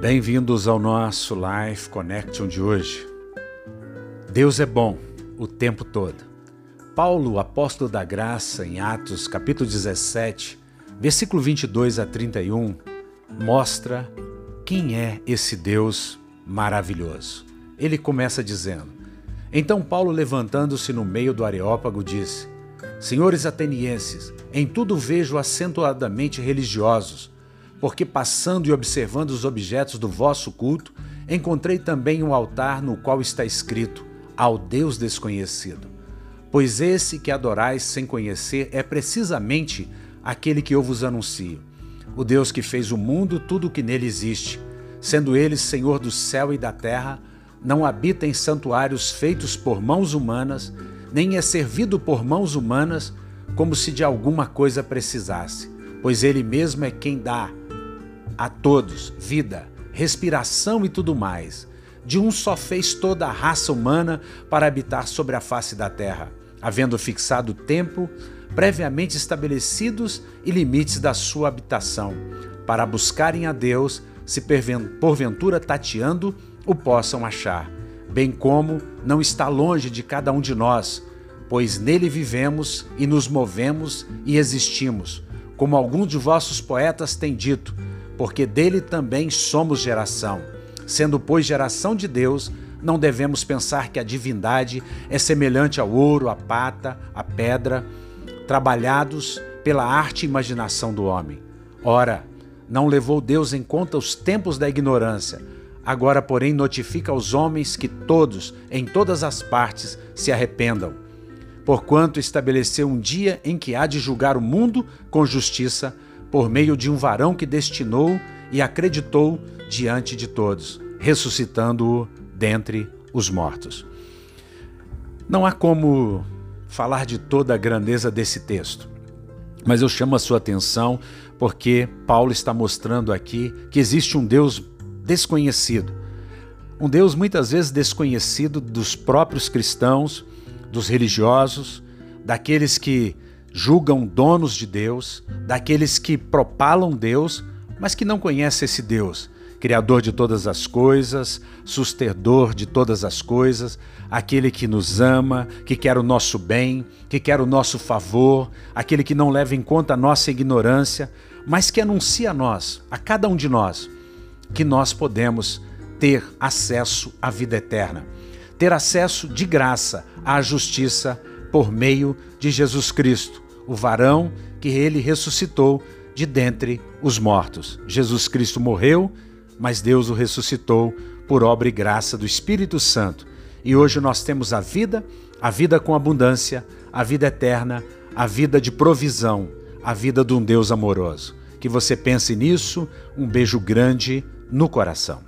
Bem-vindos ao nosso Life Connection de hoje. Deus é bom o tempo todo. Paulo, apóstolo da graça, em Atos, capítulo 17, versículo 22 a 31, mostra quem é esse Deus maravilhoso. Ele começa dizendo: Então Paulo, levantando-se no meio do Areópago, disse: Senhores atenienses, em tudo vejo acentuadamente religiosos porque passando e observando os objetos do vosso culto, encontrei também um altar no qual está escrito: Ao Deus desconhecido. Pois esse que adorais sem conhecer é precisamente aquele que eu vos anuncio. O Deus que fez o mundo, tudo o que nele existe, sendo ele Senhor do céu e da terra, não habita em santuários feitos por mãos humanas, nem é servido por mãos humanas como se de alguma coisa precisasse, pois ele mesmo é quem dá a todos vida, respiração e tudo mais. De um só fez toda a raça humana para habitar sobre a face da terra, havendo fixado tempo previamente estabelecidos e limites da sua habitação, para buscarem a Deus, se porventura tateando, o possam achar, bem como não está longe de cada um de nós, pois nele vivemos e nos movemos e existimos, como alguns de vossos poetas têm dito, porque dele também somos geração. Sendo, pois, geração de Deus, não devemos pensar que a divindade é semelhante ao ouro, à pata, à pedra, trabalhados pela arte e imaginação do homem. Ora, não levou Deus em conta os tempos da ignorância. Agora, porém, notifica aos homens que todos, em todas as partes, se arrependam. Porquanto estabeleceu um dia em que há de julgar o mundo com justiça, por meio de um varão que destinou e acreditou diante de todos, ressuscitando-o dentre os mortos. Não há como falar de toda a grandeza desse texto, mas eu chamo a sua atenção porque Paulo está mostrando aqui que existe um Deus desconhecido. Um Deus muitas vezes desconhecido dos próprios cristãos, dos religiosos, daqueles que julgam donos de Deus, daqueles que propalam Deus, mas que não conhecem esse Deus, Criador de todas as coisas, sustentador de todas as coisas, aquele que nos ama, que quer o nosso bem, que quer o nosso favor, aquele que não leva em conta a nossa ignorância, mas que anuncia a nós, a cada um de nós, que nós podemos ter acesso à vida eterna, ter acesso de graça à justiça por meio de Jesus Cristo, o varão que ele ressuscitou de dentre os mortos. Jesus Cristo morreu, mas Deus o ressuscitou por obra e graça do Espírito Santo. E hoje nós temos a vida, a vida com abundância, a vida eterna, a vida de provisão, a vida de um Deus amoroso. Que você pense nisso, um beijo grande no coração.